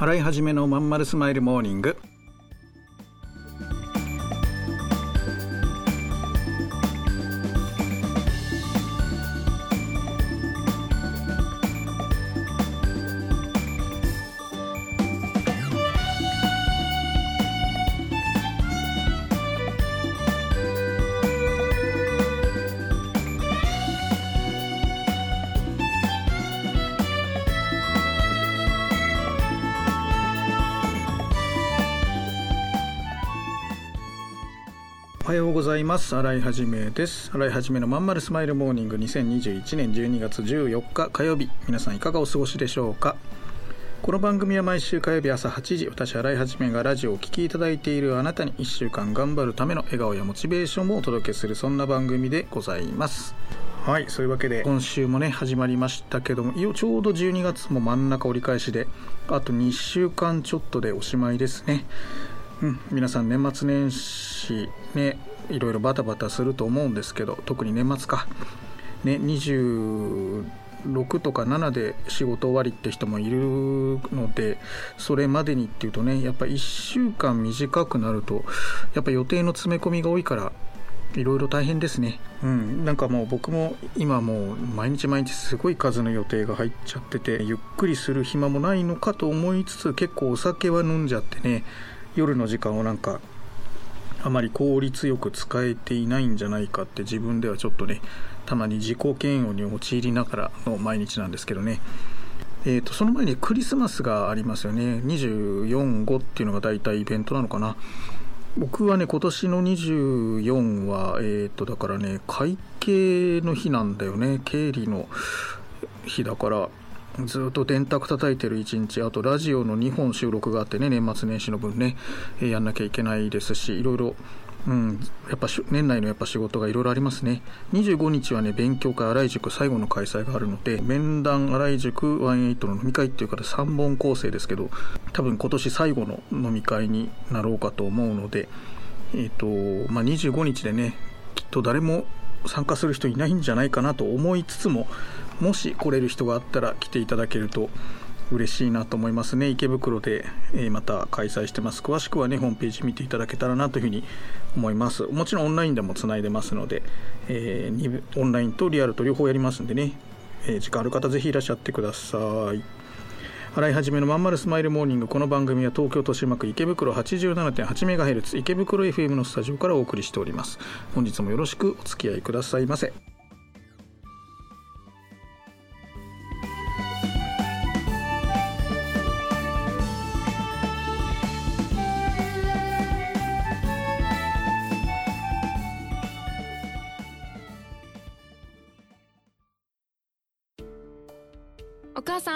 洗い始めのまんまるスマイルモーニング。はようございます。新井はじめです。新井はじめのまんまるスマイルモーニング。2021年12月14日火曜日。皆さんいかがお過ごしでしょうか？この番組は毎週火曜日朝8時私新井はじめがラジオをお聴きいただいている。あなたに1週間頑張るための笑顔やモチベーションをお届けするそんな番組でございます。はいそういうわけで今週もね始まりましたけどもいよちょうど12月も真ん中折り返しであと2週間ちょっとでおしまいですね。うん、皆さん年末年始ねいろいろバタバタすると思うんですけど特に年末かね26とか7で仕事終わりって人もいるのでそれまでにっていうとねやっぱ1週間短くなるとやっぱ予定の詰め込みが多いからいろいろ大変ですね。うん、なんかもう僕も今もう毎日毎日すごい数の予定が入っちゃっててゆっくりする暇もないのかと思いつつ結構お酒は飲んじゃってね夜の時間をなんかあまり効率よく使えていないんじゃないかって自分ではちょっとねたまに自己嫌悪に陥りながらの毎日なんですけどね。えーと、その前にクリスマスがありますよね。24、5っていうのが大体イベントなのかな。僕はね今年の24はえっ、ー、とだからね会計の日なんだよね。経理の日だから。ずっと電卓叩いてる一日あとラジオの2本収録があってね年末年始の分ね、えー、やんなきゃいけないですしいろいろうん、やっぱ年内のやっぱ仕事がいろいろありますね。25日はね勉強会新井塾最後の開催があるので面談新井塾18の飲み会っていうから3本構成ですけど多分今年最後の飲み会になろうかと思うのでえっ、ー、とまあ25日でねきっと誰も参加する人いないんじゃないかなと思いつつももし来れる人があったら来ていただけると嬉しいなと思いますね。池袋で、えまた開催してます。詳しくはねホームページ見ていただけたらなというふうに思います。もちろんオンラインでもつないでますので、えー、オンラインとリアルと両方やりますんでね、えー、時間ある方ぜひいらっしゃってください。洗い始めのまんまるスマイルモーニング。この番組は東京豊島区池袋 87.8MHz 池袋 FM のスタジオからお送りしております。本日もよろしくお付き合いくださいませ。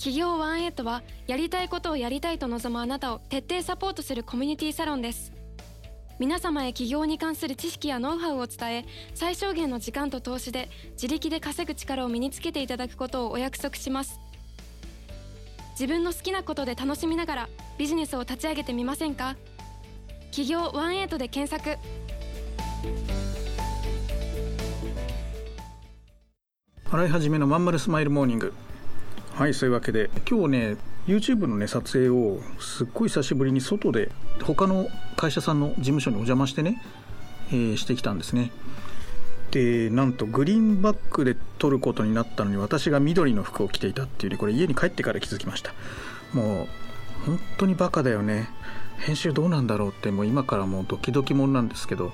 企業ワンエイトはやりたいことをやりたいと望むあなたを徹底サポートするコミュニティサロンです。皆様へ起業に関する知識やノウハウを伝え最小限の時間と投資で自力で稼ぐ力を身につけていただくことをお約束します。自分の好きなことで楽しみながらビジネスを立ち上げてみませんか？企業ワンエイトで検索。洗い始めのまんまるスマイルモーニング。はいそういうわけで今日ね YouTube のね撮影をすっごい久しぶりに外で他の会社さんの事務所にお邪魔してね、えー、してきたんですね。でなんとグリーンバックで撮ることになったのに私が緑の服を着ていたっていうねこれ家に帰ってから気づきました。もう本当にバカだよね。編集どうなんだろうってもう今からもうドキドキもんなんですけど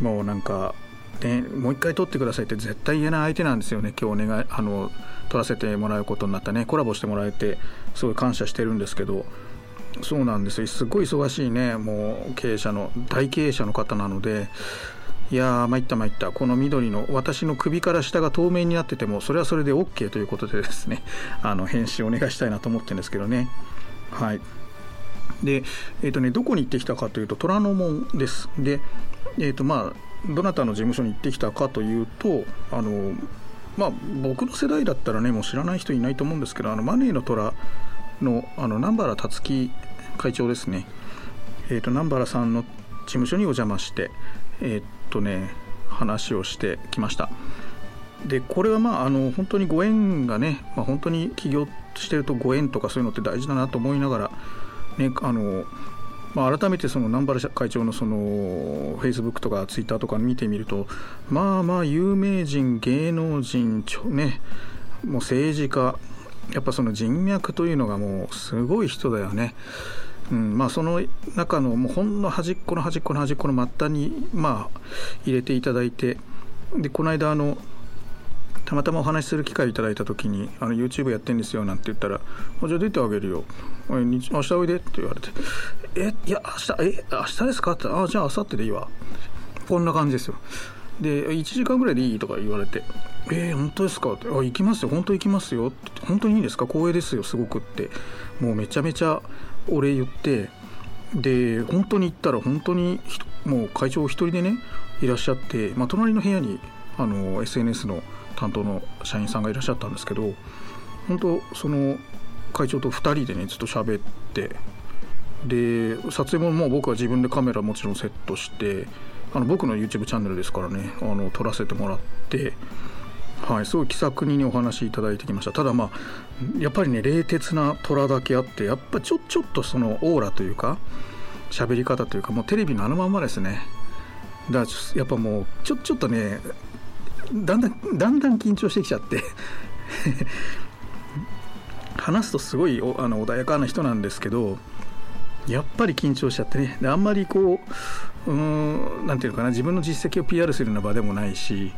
もうなんかね、もう一回撮ってくださいって絶対言えない相手なんですよね。今日お願いあの撮らせてもらうことになったね。コラボしてもらえてすごい感謝してるんですけど。そうなんですよ。すごい忙しいね。もう経営者の大経営者の方なので。いやー参った参った。この緑の私の首から下が透明になっててもそれはそれで OK ということでですね。あの返信お願いしたいなと思ってるんですけどね。はい。でえ、ー、とねどこに行ってきたかというと虎ノ門です。でえっ、ー、とまあどなたの事務所に行ってきたかというとあのまあ僕の世代だったらねもう知らない人いないと思うんですけどあのマネーの虎のあの南原辰樹会長ですね。えっ、ー、と南原さんの事務所にお邪魔してえっとね話をしてきました。でこれはまああの本当にご縁がね、まあ、本当に起業してるとご縁とかそういうのって大事だなと思いながらねあのまあ、改めてその南原会長のそのフェイスブックとかツイッターとか見てみるとまあまあ有名人芸能人ねもう政治家やっぱその人脈というのがもうすごい人だよね。うんまあ、その中のもうほんの端っこの端っこの端っこの末端に、まあ、入れていただいてでこの間あのたまたまお話しする機会いただいた時に「あの YouTube やってんですよ」なんて言ったら「じゃあ出てあげるよ。明日おいで」って言われて「えいや明日え明日ですか?」って「あじゃあ明後日でいいわ」こんな感じですよ。で1時間ぐらいでいいとか言われて「えー、本当ですか?」って「あ行きますよ。本当行きますよ」って「本当にいいんですか光栄ですよすごく」って。もうめちゃめちゃお礼言って。で本当に行ったら本当にもう会長お一人でねいらっしゃって、まあ、隣の部屋にあの SNS の担当の社員さんがいらっしゃったんですけど本当その会長と2人でねずっと喋ってで撮影ももう僕は自分でカメラもちろんセットしてあの僕の YouTube チャンネルですからねあの撮らせてもらってはい、すごい気さくにお話しいただいてきました。ただまあやっぱりね冷徹な虎だけあってやっぱちょちょっとそのオーラというか喋り方というかもうテレビのあのまんまですね。だからやっぱもうちょちょっとねだんだんだんだん緊張してきちゃって。話すとすごいあの穏やかな人なんですけどやっぱり緊張しちゃってね。であんまりこううんなんていうのかな自分の実績を PR するような場でもないし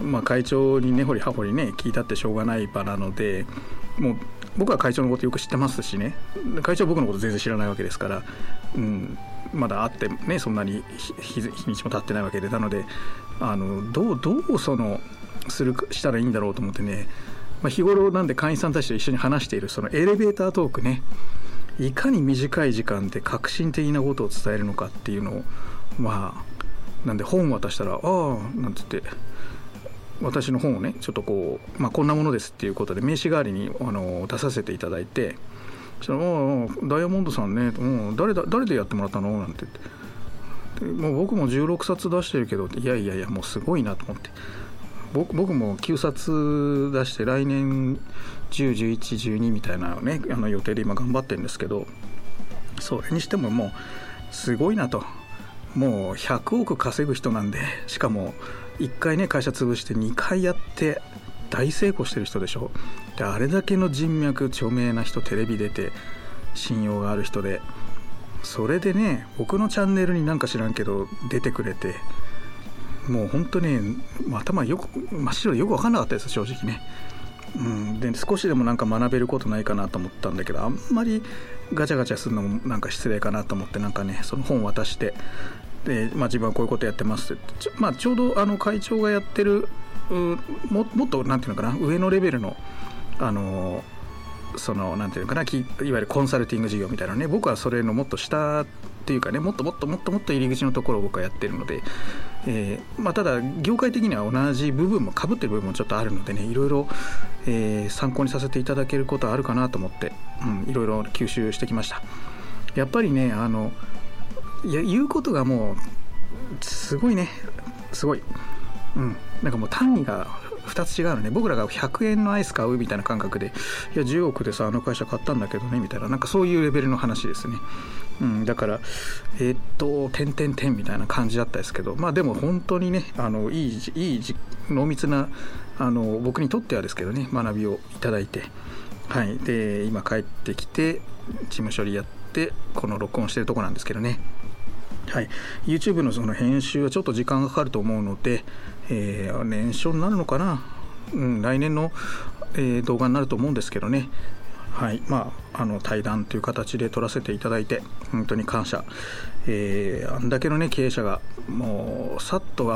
まあ、会長に根掘り葉掘りね聞いたってしょうがない場なのでもう僕は会長のことよく知ってますしね。会長は僕のこと全然知らないわけですから、うん、まだ会ってねそんなに日にちも経ってないわけで。なのであのどうどうそのするしたらいいんだろうと思ってね、まあ、日頃なんで会員さんたちと一緒に話しているそのエレベータートークね。いかに短い時間で革新的なことを伝えるのかっていうのをまあなんで本渡したら「ああ」なんつって私の本をねちょっとこう、まあ、こんなものですっていうことで名刺代わりにあの出させていただいて「そのダイヤモンドさんね、う、誰だ誰でやってもらったの?」なんて言って。もう僕も16冊出してるけどいやいやいやもうすごいなと思って。僕僕も9冊出して来年101112みたいなのねあの予定で今頑張ってるんですけどそれにしてももうすごいなと。もう100億稼ぐ人なんでしかも1回ね会社潰して2回やって大成功してる人でしょ。であれだけの人脈著名な人テレビ出て信用がある人でそれでね僕のチャンネルになんか知らんけど出てくれてもう本当ね頭よく真っ白でよく分かんなかったです正直ね。うん、で少しでもなんか学べることないかなと思ったんだけどあんまりガチャガチャするのもなんか失礼かなと思ってなんかねその本渡してで、まあ、自分はこういうことやってますってち,、まあ、ちょうどあの会長がやってるもっとなんていうのかな上のレベルのあのそのなんていうかないわゆるコンサルティング事業みたいなね僕はそれのもっと下っていうかねもっともっともっともっと入り口のところを僕はやってるので、えーまあ、ただ業界的には同じ部分もかぶってる部分もちょっとあるのでねいろいろ、えー、参考にさせていただけることはあるかなと思って、うん、いろいろ吸収してきましたやっぱりねあのいや言うことがもうすごいねすごいうんなんかもう単位が2つ違うのね。僕らが100円のアイス買うみたいな感覚でいや10億でさあの会社買ったんだけどねみたいな。なんかそういうレベルの話ですね、うん、だからえー、っと点点点みたいな感じだったですけど。まあでも本当にねあのいいいい濃密なあの僕にとってはですけどね学びをいただいて。はい。で今帰ってきて事務処理やってこの録音してるとこなんですけどね。はい、YouTube のその編集はちょっと時間がかかると思うので、えー、年初になるのかな、うん、来年の、えー、動画になると思うんですけどね。はいまあ、あの対談という形で取らせていただいて本当に感謝、えー、あんだけの、ね、経営者がもうさっと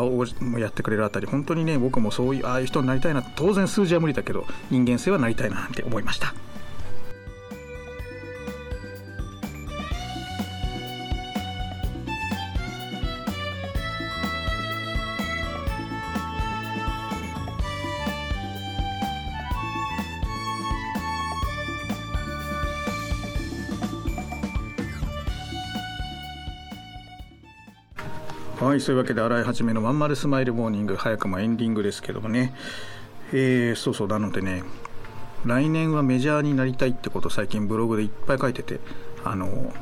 やってくれるあたり本当にね僕もそういうああいう人になりたいな当然数字は無理だけど人間性はなりたいなって思いました。はいそういうわけで洗い始めのまんまるスマイルモーニング。早くもエンディングですけどもね。えー、そうそうなのでね来年はメジャーになりたいってこと最近ブログでいっぱい書いててあの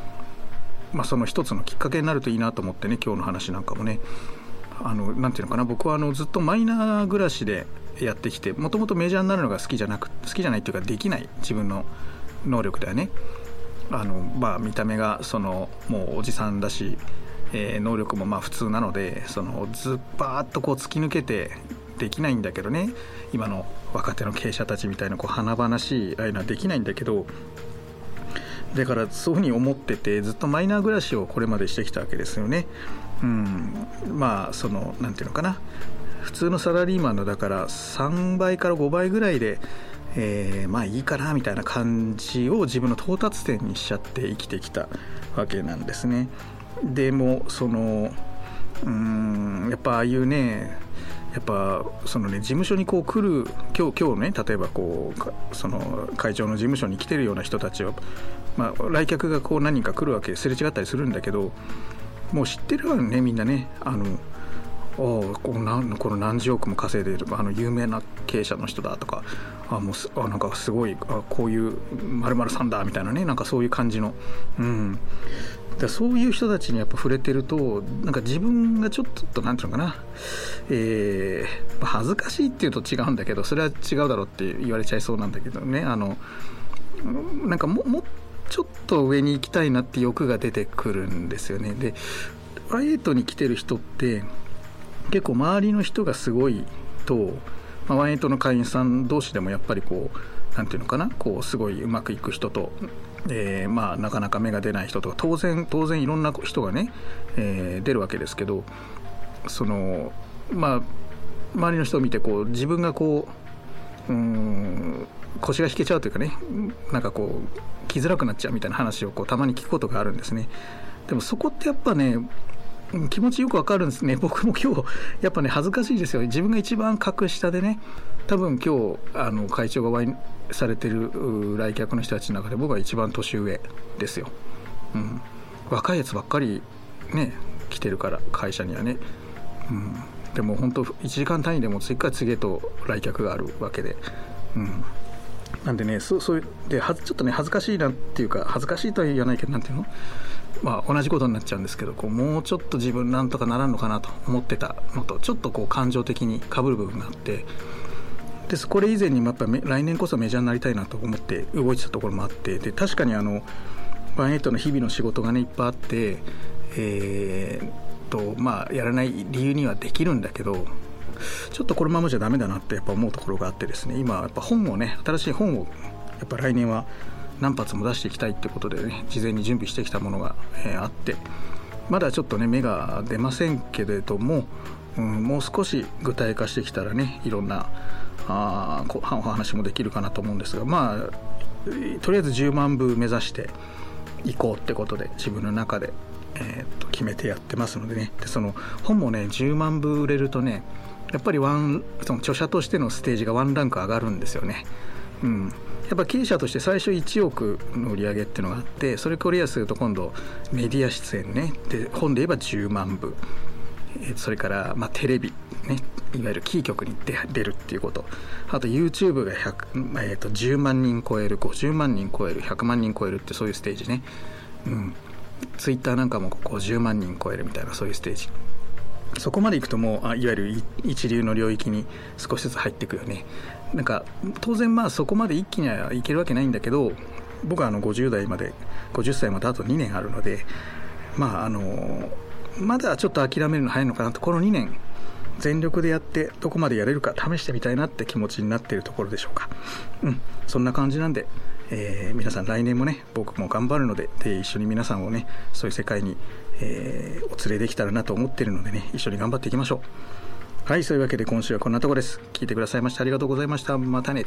まあその一つのきっかけになるといいなと思ってね今日の話なんかもね。あのなていうのかな僕はあのずっとマイナー暮らしでやってきてもともとメジャーになるのが好きじゃなく好きじゃないっていうかできない自分の能力だよね。あのまあ見た目がそのもうおじさんだしえー、能力もまあ普通なのでそのずっばーっとこう突き抜けてできないんだけどね今の若手の経営者たちみたいなこう華々しいああいうのはできないんだけどだからそういうふうに思っててずっとマイナー暮らしをこれまでしてきたわけですよね。うん、まあその何て言うのかな普通のサラリーマンのだから3倍から5倍ぐらいで、えー、まあいいかなみたいな感じを自分の到達点にしちゃって生きてきたわけなんですね。でもそのうんやっぱああいうねやっぱそのね事務所にこう来る今日今日ね例えばこうその会長の事務所に来てるような人たちは、まあ、来客がこう何人か来るわけすれ違ったりするんだけどもう知ってるわねみんなね。あのおこのこの何十億も稼いでるあの有名な経営者の人だとかあもうあなんかすごいあこういうまるさんだみたいなねなんかそういう感じの、うん、だそういう人たちにやっぱ触れてるとなんか自分がちょっと何て言うのかな、えー、恥ずかしいっていうと違うんだけどそれは違うだろうって言われちゃいそうなんだけどね。あのなんかももちょっと上に行きたいなって欲が出てくるんですよね。でワイエイトに来てる人って結構周りの人がすごいと、まあ、ワイエイトの会員さん同士でもやっぱりこう何て言うのかなこうすごいうまくいく人とえー、まあ、なかなか芽が出ない人とか当然当然いろんな人がね、えー、出るわけですけどそのまあ周りの人を見てこう自分がこううん腰が引けちゃうというかねなんかこう来づらくなっちゃうみたいな話をこうたまに聞くことがあるんですね。でもそこってやっぱね気持ちよくわかるんですね僕も今日やっぱね恥ずかしいですよ自分が一番格下でね多分今日あの会長がワインされてる来客の人たちの中で僕は一番年上ですよ、うん、若いやつばっかりね来てるから会社にはね、うん、でも本当1時間単位でも次から次へと来客があるわけで、うん、なんでねそういうではちょっとね恥ずかしいなっていうか恥ずかしいとは言わないけどなんていうの？まあ同じことになっちゃうんですけどこうもうちょっと自分なんとかならんのかなと思ってたのとちょっとこう感情的にかぶる部分があってでこれ以前にもやっぱ来年こそメジャーになりたいなと思って動いてたところもあってで確かにあのワンエイトの日々の仕事がねいっぱいあってえー、とまあやらない理由にはできるんだけどちょっとこのままじゃダメだなってやっぱ思うところがあってですね今やっぱ本をね新しい本をやっぱ来年は何発も出していきたいってことでね事前に準備してきたものが、えー、あってまだちょっとね芽が出ませんけれども、うん、もう少し具体化してきたらねいろんなあお話もできるかなと思うんですがまあとりあえず10万部目指していこうってことで自分の中で、えー、と決めてやってますのでね。でその本もね10万部売れるとねやっぱりワンその著者としてのステージがワンランク上がるんですよね。うん、やっぱ経営者として最初1億の売り上げっていうのがあってそれクリアすると今度メディア出演ね。で本で言えば10万部。それから、まあ、テレビ、ね、いわゆるキー局に出るっていうこと。あと YouTube が、えー、と10万人超える50万人超える100万人超えるってそういうステージね、うん、Twitter なんかも50万人超えるみたいなそういうステージ。そこまでいくともうあいわゆる一流の領域に少しずつ入っていくよね。なんか当然まあそこまで一気にはいけるわけないんだけど僕はあの50代まで50歳まであと2年あるのでまああのまだちょっと諦めるの早いのかなとこの2年全力でやってどこまでやれるか試してみたいなって気持ちになっているところでしょうか。うんそんな感じなんで、えー、皆さん来年もね僕も頑張るのでで一緒に皆さんをねそういう世界に、えー、お連れできたらなと思ってるのでね一緒に頑張っていきましょう。はいそういうわけで今週はこんなとこです。聞いてくださいましてありがとうございました。またね。